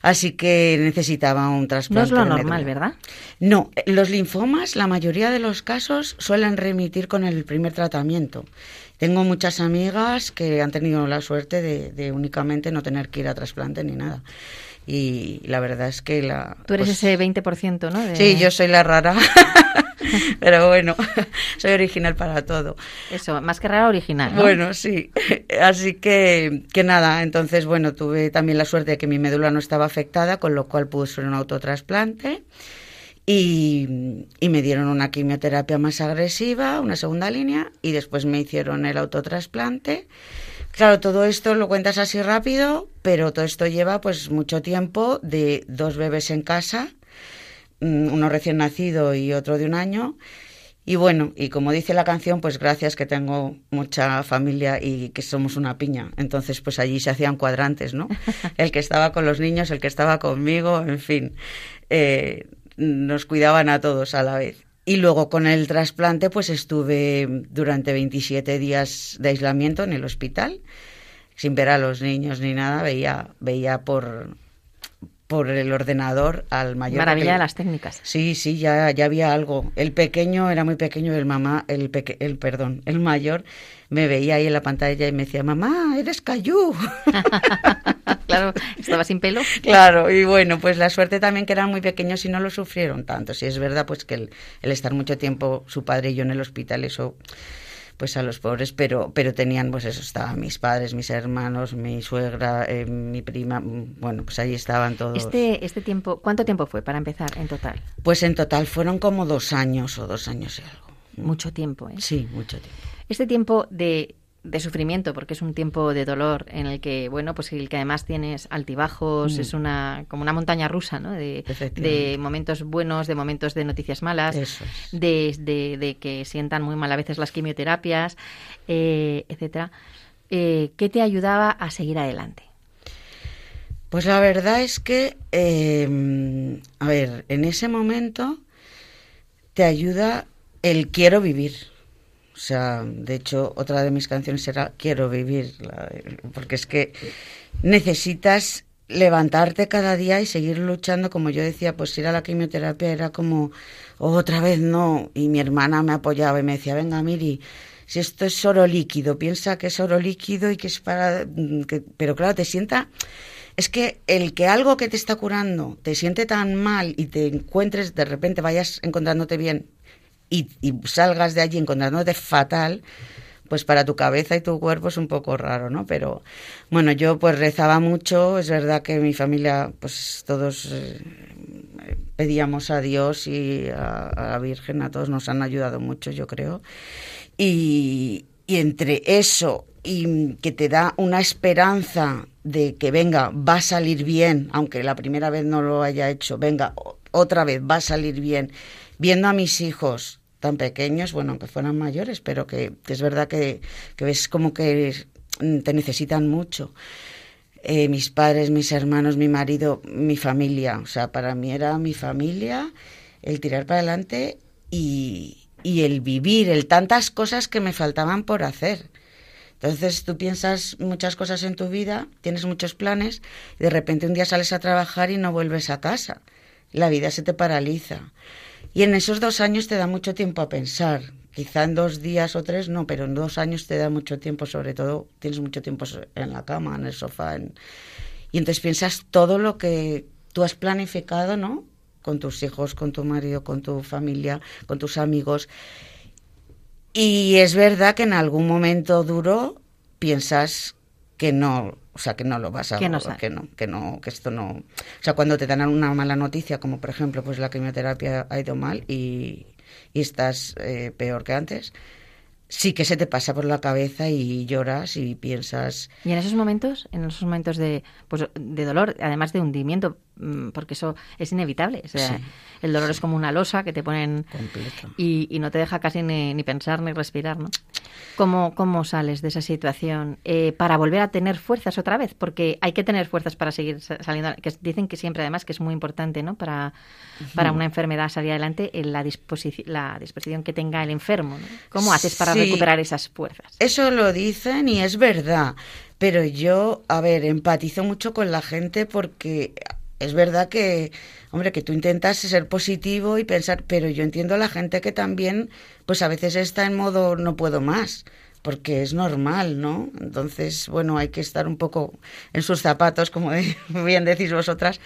[SPEAKER 12] Así que necesitaba un
[SPEAKER 2] No
[SPEAKER 12] trasplante.
[SPEAKER 2] es lo normal. ¿verdad?
[SPEAKER 12] No, eh, los linfomas, la mayoría de los casos, suelen remitir con el primer tratamiento. Tengo muchas amigas que han tenido la suerte de, de únicamente no tener que ir a trasplante ni nada. Y la verdad es que la...
[SPEAKER 2] Tú eres
[SPEAKER 12] pues,
[SPEAKER 2] ese 20%, ¿no? De-
[SPEAKER 12] Sí, yo soy la rara. Pero bueno, soy original para todo.
[SPEAKER 2] Eso, más que rara, original. ¿no?
[SPEAKER 12] Bueno, sí. Así que, que nada, entonces, bueno, tuve también la suerte de que mi médula no estaba afectada, con lo cual pude ser un autotrasplante. Y, y me dieron una quimioterapia más agresiva, una segunda línea, y después me hicieron el autotrasplante. Claro, todo esto lo cuentas así rápido, pero todo esto lleva pues mucho tiempo de dos bebés en casa, uno recién nacido y otro de un año. Y bueno, y como dice la canción, pues gracias que tengo mucha familia y que somos una piña. Entonces, pues allí se hacían cuadrantes, ¿no? El que estaba con los niños, el que estaba conmigo, en fin, eh, nos cuidaban a todos a la vez. Y luego con el trasplante, pues estuve durante 27 días de aislamiento en el hospital, sin ver a los niños ni nada, veía, veía por, por el ordenador al mayor.
[SPEAKER 2] Maravilla de las técnicas.
[SPEAKER 12] Sí, sí, ya, ya había algo. El pequeño era muy pequeño el mamá, el peque- el perdón, el mayor me veía ahí en la pantalla y me decía, mamá, eres cayú.
[SPEAKER 2] claro, estaba sin pelo.
[SPEAKER 12] Claro, y bueno, pues la suerte también que eran muy pequeños y no lo sufrieron tanto. Si es verdad, pues que el, el estar mucho tiempo su padre y yo en el hospital, eso pues a los pobres, pero pero tenían pues eso, estaban mis padres, mis hermanos, mi suegra, eh, mi prima, mm, bueno, pues ahí estaban todos.
[SPEAKER 2] Este, este tiempo, ¿cuánto tiempo fue para empezar en total?
[SPEAKER 12] Pues en total fueron como dos años o dos años y algo.
[SPEAKER 2] Mucho tiempo, ¿eh?
[SPEAKER 12] Sí, mucho tiempo.
[SPEAKER 2] Este tiempo de, de sufrimiento, porque es un tiempo de dolor en el que, bueno, pues el que además tienes altibajos,
[SPEAKER 12] Mm.
[SPEAKER 2] es una como una montaña rusa, ¿no? De, momentos buenos, de momentos de noticias malas,
[SPEAKER 12] es.
[SPEAKER 2] de, de- de que sientan muy mal a veces las quimioterapias, eh, etcétera. Eh, ¿Qué te ayudaba a seguir adelante?
[SPEAKER 12] Pues la verdad es que, eh, a ver, en ese momento te ayuda el quiero vivir. O sea, de hecho, otra de mis canciones era Quiero vivir, porque es que necesitas levantarte cada día y seguir luchando, como yo decía, pues ir a la quimioterapia era como otra vez no, y mi hermana me apoyaba y me decía, venga, Miri, si esto es oro líquido, piensa que es oro líquido y que es para... mm, que- pero claro, te sienta... Es que el que algo que te está curando te siente tan mal y te encuentres, de repente vayas encontrándote bien y, salgas de allí encontrándote fatal, pues para tu cabeza y tu cuerpo es un poco raro, ¿no? Pero bueno, yo pues rezaba mucho, es verdad que mi familia, pues todos eh, pedíamos a Dios y a, la Virgen, a todos nos han ayudado mucho, yo creo. Y, entre eso y que te da una esperanza de que venga, va a salir bien, aunque la primera vez no lo haya hecho, venga, otra vez va a salir bien, viendo a mis hijos tan pequeños, bueno, aunque fueran mayores, pero que, es verdad que, ves como que te necesitan mucho. Eh, mis padres, mis hermanos, mi marido, mi familia, o sea, para mí era mi familia, el tirar para adelante y, y el vivir, el tantas cosas que me faltaban por hacer. Entonces tú piensas muchas cosas en tu vida, tienes muchos planes y de repente un día sales a trabajar y no vuelves a casa. La vida se te paraliza. Y en esos dos años te da mucho tiempo a pensar. Quizá en dos días o tres no, pero en dos años te da mucho tiempo, sobre todo tienes mucho tiempo en la cama, en el sofá. en- Y entonces piensas todo lo que tú has planificado, ¿no? Con tus hijos, con tu marido, con tu familia, con tus amigos. Y es verdad que en algún momento duro piensas que no, o sea, que no lo vas a
[SPEAKER 2] Que no
[SPEAKER 12] que no, que no, que esto no, o sea, cuando te dan una mala noticia, como por ejemplo, pues la quimioterapia ha ido mal y, y estás eh, peor que antes, sí que se te pasa por la cabeza y lloras y piensas,
[SPEAKER 2] Y en esos momentos, en esos momentos de, pues, de dolor, además de hundimiento, porque eso es inevitable. O sea,
[SPEAKER 12] Sí,
[SPEAKER 2] el dolor es como una losa que te ponen y, y no te deja casi ni, ni pensar ni respirar, ¿no? ¿Cómo, cómo sales de esa situación eh, para volver a tener fuerzas otra vez? Porque hay que tener fuerzas para seguir sa- saliendo. Que dicen que siempre, además, que es muy importante, ¿no? Para, para una enfermedad salir adelante, en la, disposici- la disposición que tenga el enfermo. ¿no? ¿Cómo haces para
[SPEAKER 12] Sí.
[SPEAKER 2] recuperar esas fuerzas?
[SPEAKER 12] Eso lo dicen y es verdad, pero yo, a ver, empatizo mucho con la gente porque es verdad que, hombre, que tú intentas ser positivo y pensar, pero yo entiendo a la gente que también, pues a veces está en modo no puedo más, porque es normal, ¿no? Entonces, bueno, hay que estar un poco en sus zapatos, como bien decís vosotras,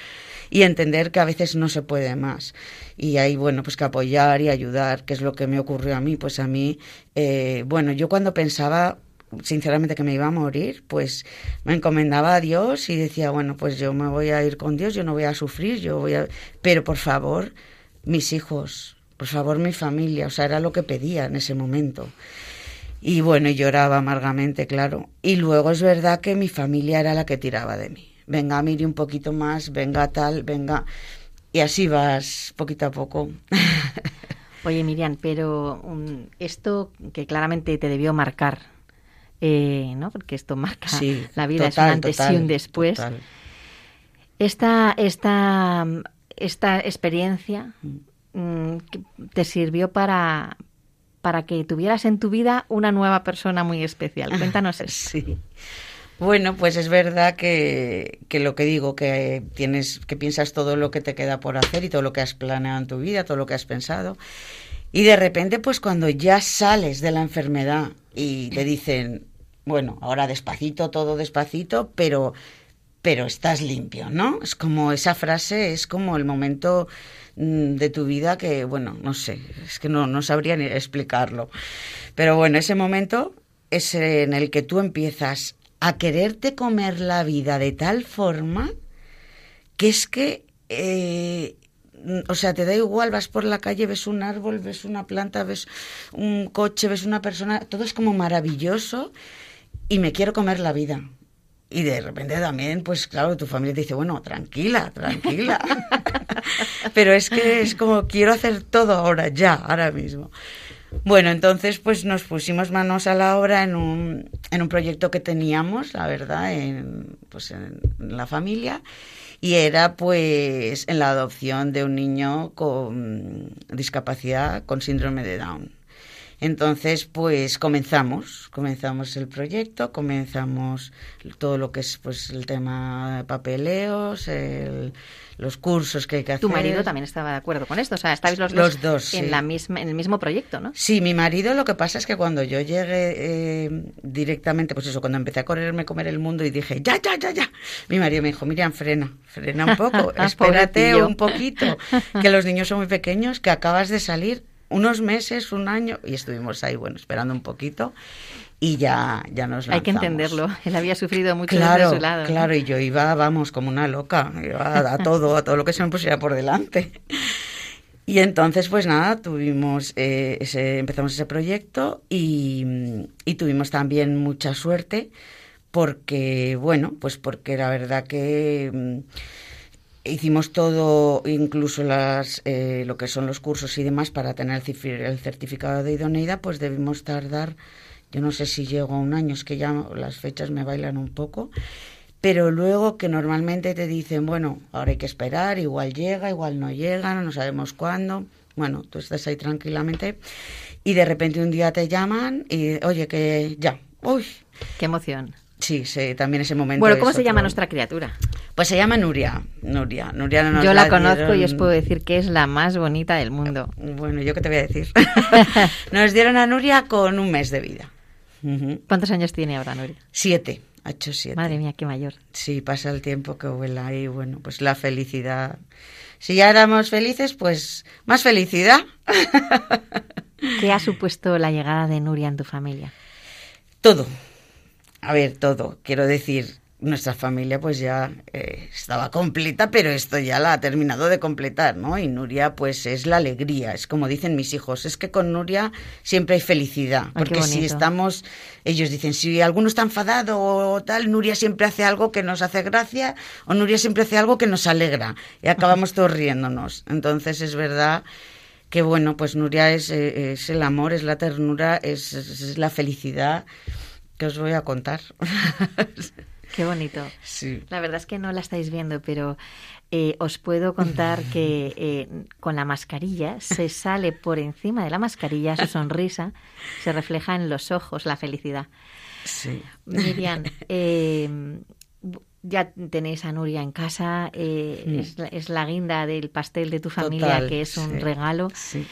[SPEAKER 12] y entender que a veces no se puede más. Y ahí, bueno, pues que apoyar y ayudar, que es lo que me ocurrió a mí. Pues a mí, eh, bueno, yo cuando pensaba sinceramente que me iba a morir, pues me encomendaba a Dios y decía, bueno, pues yo me voy a ir con Dios, yo no voy a sufrir, yo voy a... Pero por favor, mis hijos, por favor, mi familia, o sea, era lo que pedía en ese momento. Y bueno, lloraba amargamente, claro. Y luego es verdad que mi familia era la que tiraba de mí. Venga, mire un poquito más, venga tal, venga. Y así vas poquito a poco.
[SPEAKER 2] Oye, Miriam, pero um, esto que claramente te debió marcar, eh, ¿no? Porque esto marca
[SPEAKER 12] Sí,
[SPEAKER 2] la vida, es un antes y un después.
[SPEAKER 12] total.
[SPEAKER 2] Esta, esta, esta experiencia mm, te sirvió para, para que tuvieras en tu vida una nueva persona muy especial. Cuéntanos eso.
[SPEAKER 12] Sí. Bueno, pues es verdad que, que, lo que digo, que tienes, que piensas todo lo que te queda por hacer y todo lo que has planeado en tu vida, todo lo que has pensado. Y de repente, pues cuando ya sales de la enfermedad y te dicen, bueno, ahora despacito, todo despacito, pero, pero estás limpio, ¿no? Es como esa frase, es como el momento mm, de tu vida que, bueno, no sé, es que no, no sabría ni explicarlo. Pero bueno, ese momento es en el que tú empiezas a quererte comer la vida de tal forma que es que, eh, o sea, te da igual, vas por la calle, ves un árbol, ves una planta, ves un coche, ves una persona, todo es como maravilloso y me quiero comer la vida. Y de repente también, pues claro, tu familia te dice, bueno, tranquila, tranquila. Pero es que es como, quiero hacer todo ahora, ya, ahora mismo. Bueno, entonces pues nos pusimos manos a la obra en un, en un proyecto que teníamos, la verdad, en, pues en la familia y era pues en la adopción de un niño con discapacidad con síndrome de Down. Entonces, pues comenzamos, comenzamos el proyecto, comenzamos todo lo que es pues el tema de papeleos, el, los cursos que hay que hacer.
[SPEAKER 2] Tu marido también estaba de acuerdo con esto, o sea, estáis los, los dos en, la misma, en el mismo proyecto, ¿no?
[SPEAKER 12] Sí, mi marido lo que pasa es que cuando yo llegué eh, directamente, pues eso, cuando empecé a correrme comer el mundo y dije, ya, ya, ya, ya, mi marido me dijo, Miriam, frena, frena un poco, espérate un poquito, que los niños son muy pequeños, que acabas de salir unos meses, un año, y estuvimos ahí, bueno, esperando un poquito y ya, ya nos lanzamos.
[SPEAKER 2] Hay que entenderlo, él había sufrido mucho
[SPEAKER 12] claro,
[SPEAKER 2] su lado.
[SPEAKER 12] Claro, y yo iba, vamos, como una loca, iba a todo, a todo lo que se me pusiera por delante. Y entonces, pues nada, tuvimos eh, ese, empezamos ese proyecto y, y tuvimos también mucha suerte porque, bueno, pues porque la verdad que mm, hicimos todo, incluso las, eh, lo que son los cursos y demás, para tener el certificado de idoneidad, pues debimos tardar, yo no sé si llego a un año, es que ya las fechas me bailan un poco, pero luego que normalmente te dicen, bueno, ahora hay que esperar, igual llega, igual no llega, no sabemos cuándo, bueno, tú estás ahí tranquilamente y de repente un día te llaman y, oye, que ya, uy.
[SPEAKER 2] Qué emoción.
[SPEAKER 12] Sí, sí, también ese momento.
[SPEAKER 2] Bueno, ¿cómo se llama nuestra criatura?
[SPEAKER 12] Pues se llama Nuria. Nuria. Nuria nos
[SPEAKER 2] yo la, conozco y os puedo decir que es la más bonita del mundo.
[SPEAKER 12] Bueno, ¿yo qué te voy a decir? nos dieron a Nuria con un mes de vida.
[SPEAKER 2] ¿Cuántos años tiene ahora Nuria?
[SPEAKER 12] Siete. Ha hecho siete.
[SPEAKER 2] Madre mía, qué mayor.
[SPEAKER 12] Sí, pasa el tiempo que vuela y bueno, pues la felicidad. Si ya éramos felices, pues más felicidad.
[SPEAKER 2] ¿Qué ha supuesto la llegada de Nuria en tu familia?
[SPEAKER 12] Todo a ver, todo. Quiero decir, nuestra familia pues ya eh, estaba completa, pero esto ya la ha terminado de completar, ¿no? Y Nuria pues es la alegría, es como dicen mis hijos, es que con Nuria siempre hay felicidad, porque si estamos, ellos dicen, si alguno está enfadado o tal, Nuria siempre hace algo que nos hace gracia o Nuria siempre hace algo que nos alegra y acabamos todos riéndonos. Entonces es verdad que bueno, pues Nuria es, eh, es el amor, es la ternura, es, es la felicidad que os voy a contar.
[SPEAKER 2] Qué bonito.
[SPEAKER 12] Sí.
[SPEAKER 2] La verdad es que no la estáis viendo, pero eh, os puedo contar que eh, con la mascarilla se sale por encima de la mascarilla su sonrisa, se refleja en los ojos la felicidad.
[SPEAKER 12] Sí.
[SPEAKER 2] Miriam, eh, ya tenéis a Nuria en casa, es, la, guinda del pastel de tu familia, que es un regalo.
[SPEAKER 12] Sí.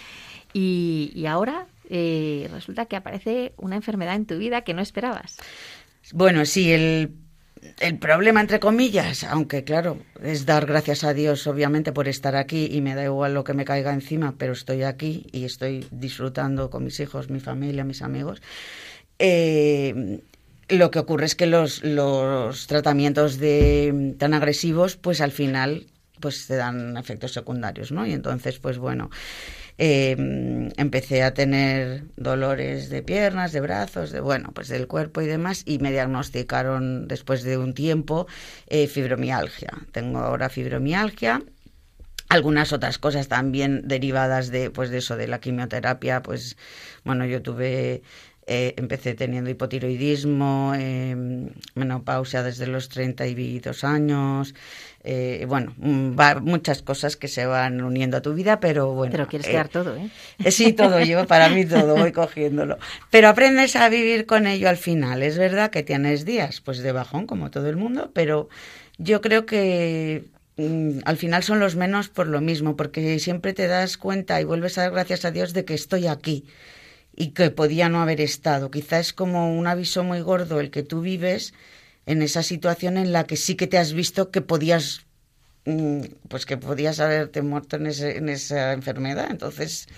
[SPEAKER 2] Y, y ahora eh, resulta que aparece una enfermedad en tu vida que no esperabas.
[SPEAKER 12] Bueno, sí, el, el problema, entre comillas, aunque claro, es dar gracias a Dios, obviamente, por estar aquí y me da igual lo que me caiga encima, pero estoy aquí y estoy disfrutando con mis hijos, mi familia, mis amigos. Eh, lo que ocurre es que los, los tratamientos de, tan agresivos, pues al final, pues te dan efectos secundarios, ¿no? Y entonces, pues bueno, eh, empecé a tener dolores de piernas, de brazos, de bueno, pues del cuerpo y demás, y me diagnosticaron después de un tiempo eh, fibromialgia. Tengo ahora fibromialgia algunas otras cosas también derivadas de pues de eso de la quimioterapia pues bueno yo tuve eh, empecé teniendo hipotiroidismo, eh, menopausia desde los 32 años, eh, bueno, mm, va- muchas cosas que se van uniendo a tu vida, pero bueno.
[SPEAKER 2] Pero quieres
[SPEAKER 12] eh,
[SPEAKER 2] quedar todo, ¿eh?
[SPEAKER 12] eh, Sí, todo, yo para mí todo, voy cogiéndolo. Pero aprendes a vivir con ello al final. Es verdad que tienes días pues de bajón, como todo el mundo, pero yo creo que mm, al final son los menos por lo mismo, porque siempre te das cuenta y vuelves a dar gracias a Dios de que estoy aquí y que podía no haber estado. Quizá es como un aviso muy gordo el que tú vives en esa situación en la que sí que te has visto que podías mm, pues que podías haberte muerto en, ese- en esa enfermedad. Entonces,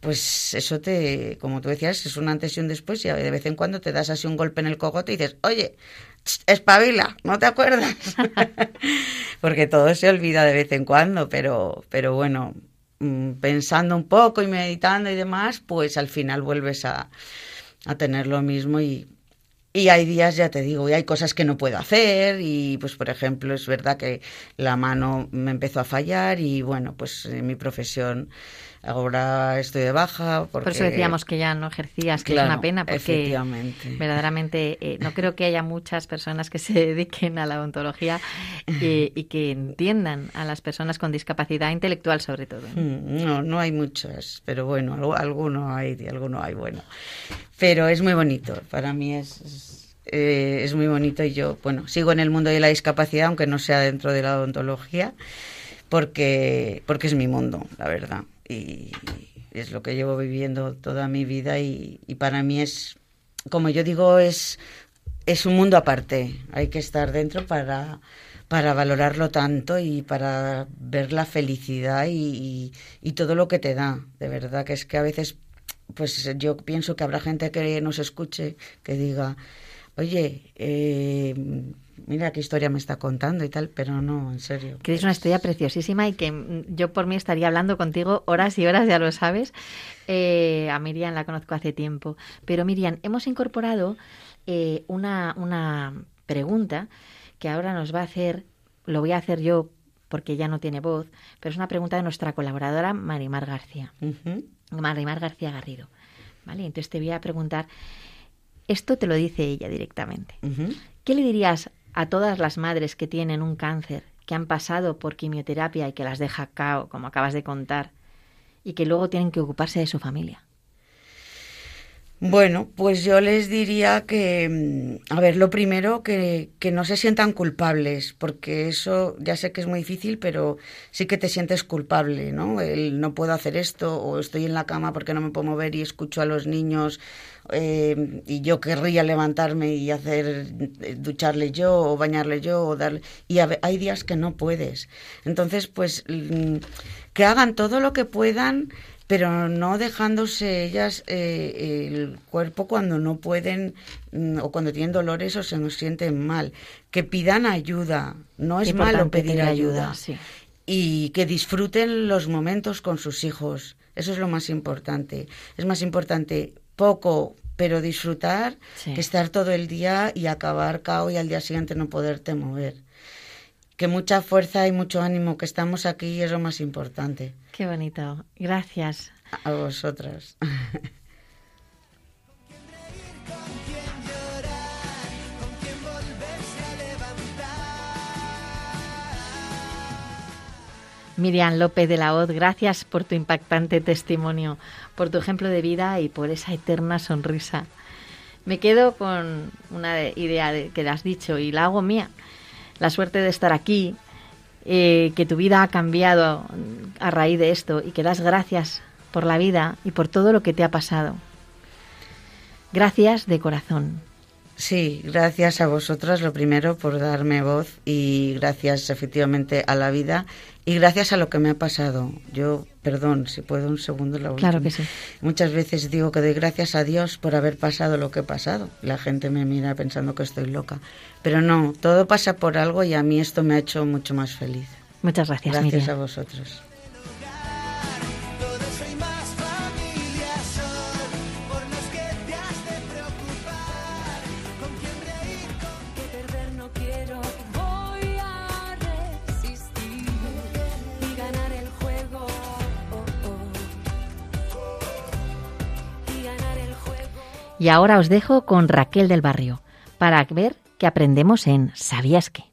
[SPEAKER 12] pues eso te, como tú decías, es un antes y un después y de vez en cuando te das así un golpe en el cogote y dices, oye, espabila, ¿no te acuerdas? Porque todo se olvida de vez en cuando, pero, pero bueno, pensando un poco y meditando y demás, pues al final vuelves a, a tener lo mismo y, y hay días, ya te digo, y hay cosas que no puedo hacer y pues por ejemplo es verdad que la mano me empezó a fallar y bueno, pues en mi profesión ahora estoy de baja porque...
[SPEAKER 2] Por eso decíamos que ya no ejercías, que es una pena, porque verdaderamente eh, no creo que haya muchas personas que se dediquen a la odontología y que entiendan a las personas con discapacidad intelectual sobre todo.
[SPEAKER 12] Mm, No, no hay muchas, pero bueno, algo- alguno hay, alguno hay, bueno. Pero es muy bonito, para mí es, es, eh, es muy bonito y yo, bueno, sigo en el mundo de la discapacidad, aunque no sea dentro de la odontología, porque, porque es mi mundo, la verdad. Y es lo que llevo viviendo toda mi vida y, y para mí es, como yo digo, es, es un mundo aparte. Hay que estar dentro para, para valorarlo tanto y para ver la felicidad y, y- y todo lo que te da. De verdad que es que a veces, pues yo pienso que habrá gente que nos escuche que diga, oye, eh, mira qué historia me está contando y tal, pero no, en serio.
[SPEAKER 2] Que es una historia preciosísima y que mm, yo por mí estaría hablando contigo horas y horas, ya lo sabes. Eh, a Miriam la conozco hace tiempo. Pero Miriam, hemos incorporado eh, una, una pregunta que ahora nos va a hacer, lo voy a hacer yo porque ya no tiene voz, pero es una pregunta de nuestra colaboradora Marimar García. Marimar García Garrido. ¿Vale? Entonces te voy a preguntar, esto te lo dice ella directamente. ¿Qué le dirías a todas las madres que tienen un cáncer, que han pasado por quimioterapia y que las deja cao, como acabas de contar, y que luego tienen que ocuparse de su familia?
[SPEAKER 12] Bueno, pues yo les diría que, mm, a ver, lo primero, que, que no se sientan culpables, porque eso ya sé que es muy difícil, pero sí que te sientes culpable, ¿no? El no puedo hacer esto, o estoy en la cama porque no me puedo mover y escucho a los niños, eh, y yo querría levantarme y hacer, eh, ducharle yo, o bañarle yo, o darle. Y a hay días que no puedes. Entonces, pues, mm, que hagan todo lo que puedan pero no dejándose ellas eh, el cuerpo cuando no pueden mm, o cuando tienen dolores o se nos sienten mal. Que pidan ayuda, no es malo pedir ayuda.
[SPEAKER 2] sí.
[SPEAKER 12] Y que disfruten los momentos con sus hijos. Eso es lo más importante. Es más importante poco, pero disfrutar,
[SPEAKER 2] Sí.
[SPEAKER 12] que estar todo el día y acabar cao y al día siguiente no poderte mover. Que mucha fuerza y mucho ánimo, que estamos aquí es lo más importante.
[SPEAKER 2] Qué bonito. Gracias.
[SPEAKER 12] A vosotras.
[SPEAKER 2] Miriam López de la Hoz, gracias por tu impactante testimonio, por tu ejemplo de vida y por esa eterna sonrisa. Me quedo con una de- idea de- que has dicho y la hago mía. La suerte de estar aquí, eh, que tu vida ha cambiado a raíz de esto y que das gracias por la vida y por todo lo que te ha pasado. Gracias de corazón.
[SPEAKER 12] Sí, gracias a vosotras, lo primero, por darme voz y gracias efectivamente a la vida y gracias a lo que me ha pasado. Yo, perdón, si puedo un segundo la
[SPEAKER 2] Claro
[SPEAKER 12] última.
[SPEAKER 2] que sí.
[SPEAKER 12] Muchas veces digo que doy gracias a Dios por haber pasado lo que he pasado. La gente me mira pensando que estoy loca. Pero no, todo pasa por algo y a mí esto me ha hecho mucho más feliz.
[SPEAKER 2] Muchas gracias,
[SPEAKER 12] Gracias
[SPEAKER 2] Miriam.
[SPEAKER 12] a vosotros.
[SPEAKER 5] Y
[SPEAKER 2] ahora os dejo con Raquel del Barrio para ver qué aprendemos en ¿Sabías qué?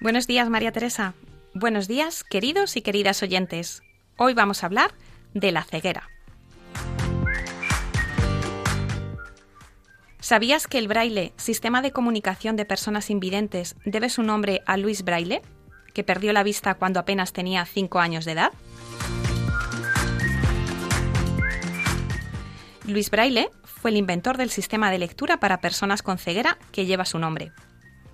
[SPEAKER 13] Buenos días, María Teresa. Buenos días, queridos y queridas oyentes. Hoy vamos a hablar de la ceguera. ¿Sabías que el braille, sistema de comunicación de personas invidentes, debe su nombre a Luis Braille, que perdió la vista cuando apenas tenía 5 años de edad? Luis Braille fue el inventor del sistema de lectura para personas con ceguera que lleva su nombre.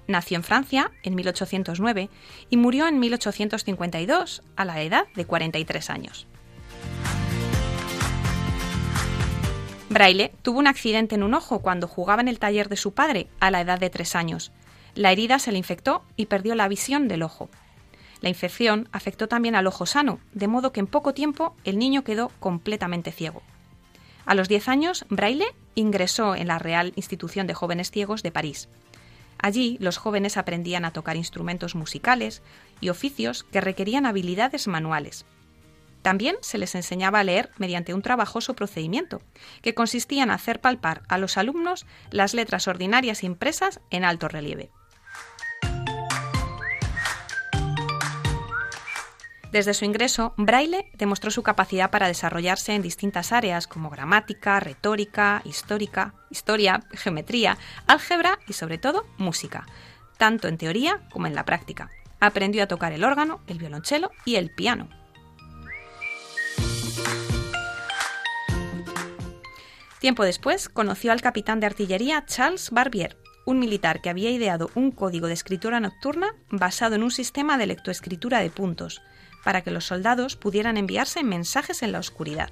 [SPEAKER 13] Nació en Francia en 1809 y murió en 1852 a la edad de 43 años. Braille tuvo un accidente en un ojo cuando jugaba en el taller de su padre a la edad de tres años. La herida se le infectó y perdió la visión del ojo. La infección afectó también al ojo sano, de modo que en poco tiempo el niño quedó completamente ciego. A los 10 años, Braille ingresó en la Real Institución de Jóvenes Ciegos de París. Allí los jóvenes aprendían a tocar instrumentos musicales y oficios que requerían habilidades manuales. También se les enseñaba a leer mediante un trabajoso procedimiento, que consistía en hacer palpar a los alumnos las letras ordinarias impresas en alto relieve. Desde su ingreso, Braille demostró su capacidad para desarrollarse en distintas áreas como gramática, retórica, histórica, historia, geometría, álgebra y sobre todo música, tanto en teoría como en la práctica. Aprendió a tocar el órgano, el violonchelo y el piano. Tiempo después, conoció al capitán de artillería Charles Barbier, un militar que había ideado un código de escritura nocturna basado en un sistema de lectoescritura de puntos, para que los soldados pudieran enviarse mensajes en la oscuridad.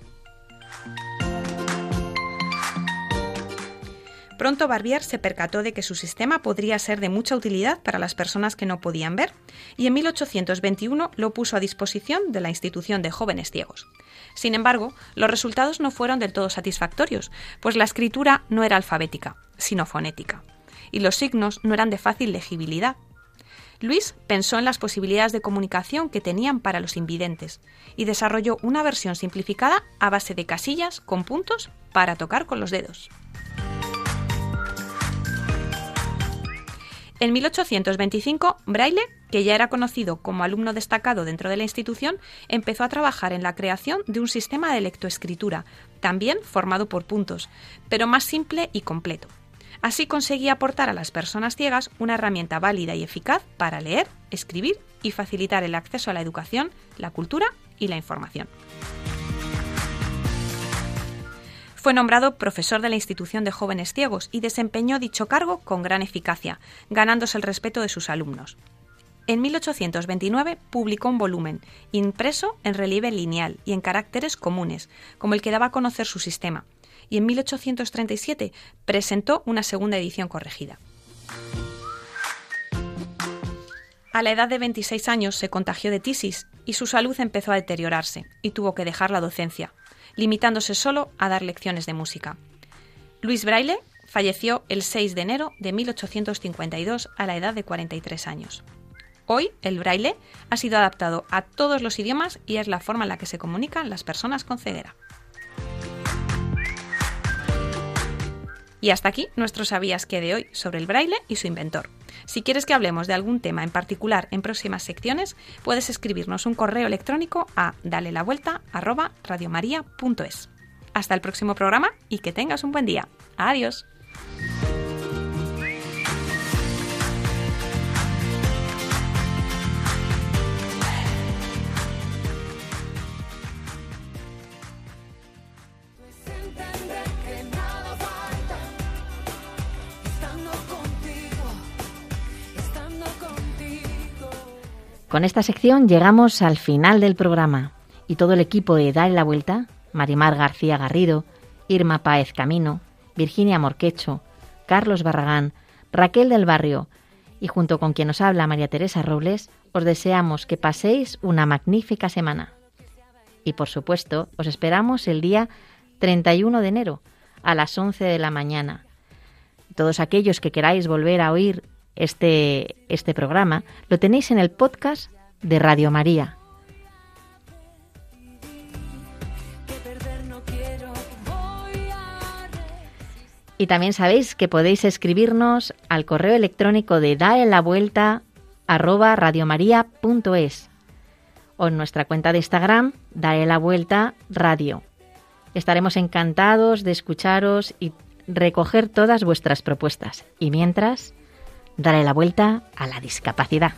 [SPEAKER 13] Pronto Barbier se percató de que su sistema podría ser de mucha utilidad para las personas que no podían ver, y en 1821 lo puso a disposición de la institución de jóvenes ciegos. Sin embargo, los resultados no fueron del todo satisfactorios, pues la escritura no era alfabética, sino fonética, y los signos no eran de fácil legibilidad. Luis pensó en las posibilidades de comunicación que tenían para los invidentes y desarrolló una versión simplificada a base de casillas con puntos para tocar con los dedos. En 1825, Braille, que ya era conocido como alumno destacado dentro de la institución, empezó a trabajar en la creación de un sistema de lectoescritura, también formado por puntos, pero más simple y completo. Así conseguía aportar a las personas ciegas una herramienta válida y eficaz para leer, escribir y facilitar el acceso a la educación, la cultura y la información. Fue nombrado profesor de la institución de jóvenes ciegos y desempeñó dicho cargo con gran eficacia, ganándose el respeto de sus alumnos. En 1829 publicó un volumen, impreso en relieve lineal y en caracteres comunes, como el que daba a conocer su sistema, y en 1837 presentó una segunda edición corregida. A la edad de 26 años se contagió de tisis y su salud empezó a deteriorarse y tuvo que dejar la docencia, limitándose solo a dar lecciones de música. Luis Braille falleció el 6 de enero de 1852 a la edad de 43 años. Hoy el braille ha sido adaptado a todos los idiomas y es la forma en la que se comunican las personas con ceguera. Y hasta aquí nuestro sabías que de hoy sobre el braille y su inventor. Si quieres que hablemos de algún tema en particular en próximas secciones, puedes escribirnos un correo electrónico a dale la vuelta Hasta el próximo programa y que tengas un buen día. Adiós.
[SPEAKER 2] Con esta sección llegamos al final del programa y todo el equipo de Dale la Vuelta, Marimar García Garrido, Irma Páez Camino, Virginia Morquecho, Carlos Barragán, Raquel del Barrio y junto con quien nos habla María Teresa Robles, os deseamos que paséis una magnífica semana. Y por supuesto, os esperamos el día 31 de enero a las 11 de la mañana. Todos aquellos que queráis volver a oír este, este programa, lo tenéis en el podcast de Radio María. Y también sabéis que podéis escribirnos al correo electrónico de dale la vuelta radiomaria.es o en nuestra cuenta de Instagram, dale la vuelta radio. Estaremos encantados de escucharos y recoger todas vuestras propuestas. Y mientras, dale la vuelta a la discapacidad.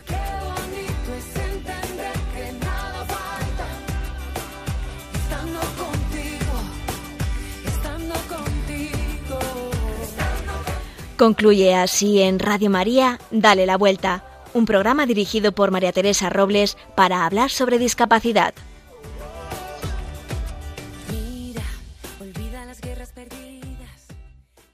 [SPEAKER 1] Concluye así en Radio María, Dale la Vuelta, un programa dirigido por María Teresa Robles para hablar sobre discapacidad.